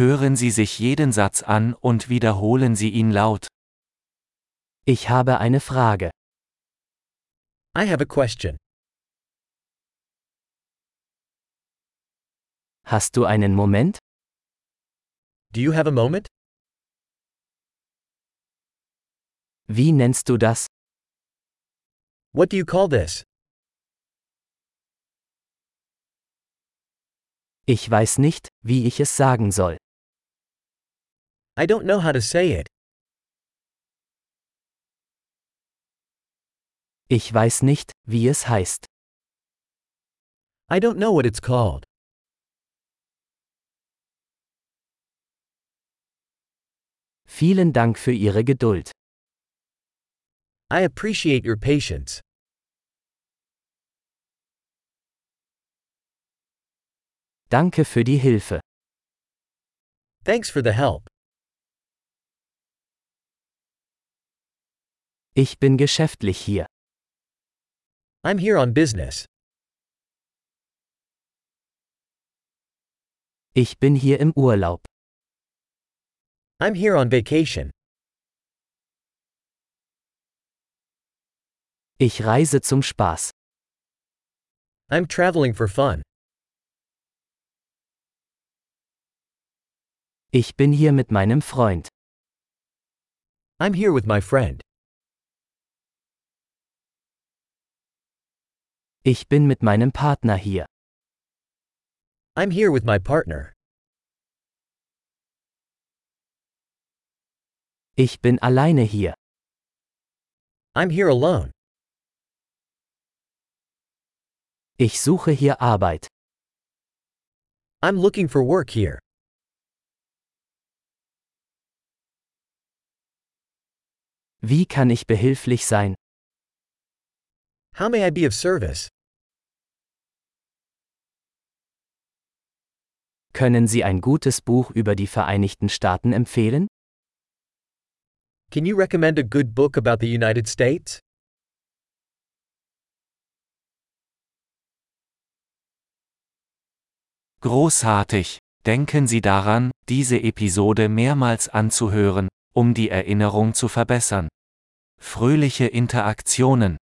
Hören Sie sich jeden Satz an und wiederholen Sie ihn laut. Ich habe eine Frage. I have a question. Hast du einen Moment? Do you have a moment? Wie nennst du das? What do you call this? Ich weiß nicht, wie ich es sagen soll. I don't know how to say it. Ich weiß nicht, wie es heißt. I don't know what it's called. Vielen Dank für Ihre Geduld. I appreciate your patience. Danke für die Hilfe. Thanks for the help. Ich bin geschäftlich hier. I'm here on business. Ich bin hier im Urlaub. I'm here on vacation. Ich reise zum Spaß. I'm traveling for fun. Ich bin hier mit meinem Freund. I'm here with my friend. Ich bin mit meinem Partner hier. I'm here with my partner. Ich bin alleine hier. I'm here alone. Ich suche hier Arbeit. I'm looking for work here. Wie kann ich behilflich sein? How may I be of service? Können Sie ein gutes Buch über die Vereinigten Staaten empfehlen? Can you recommend a good book about the United States? Großartig! Denken Sie daran, diese Episode mehrmals anzuhören, um die Erinnerung zu verbessern. Fröhliche Interaktionen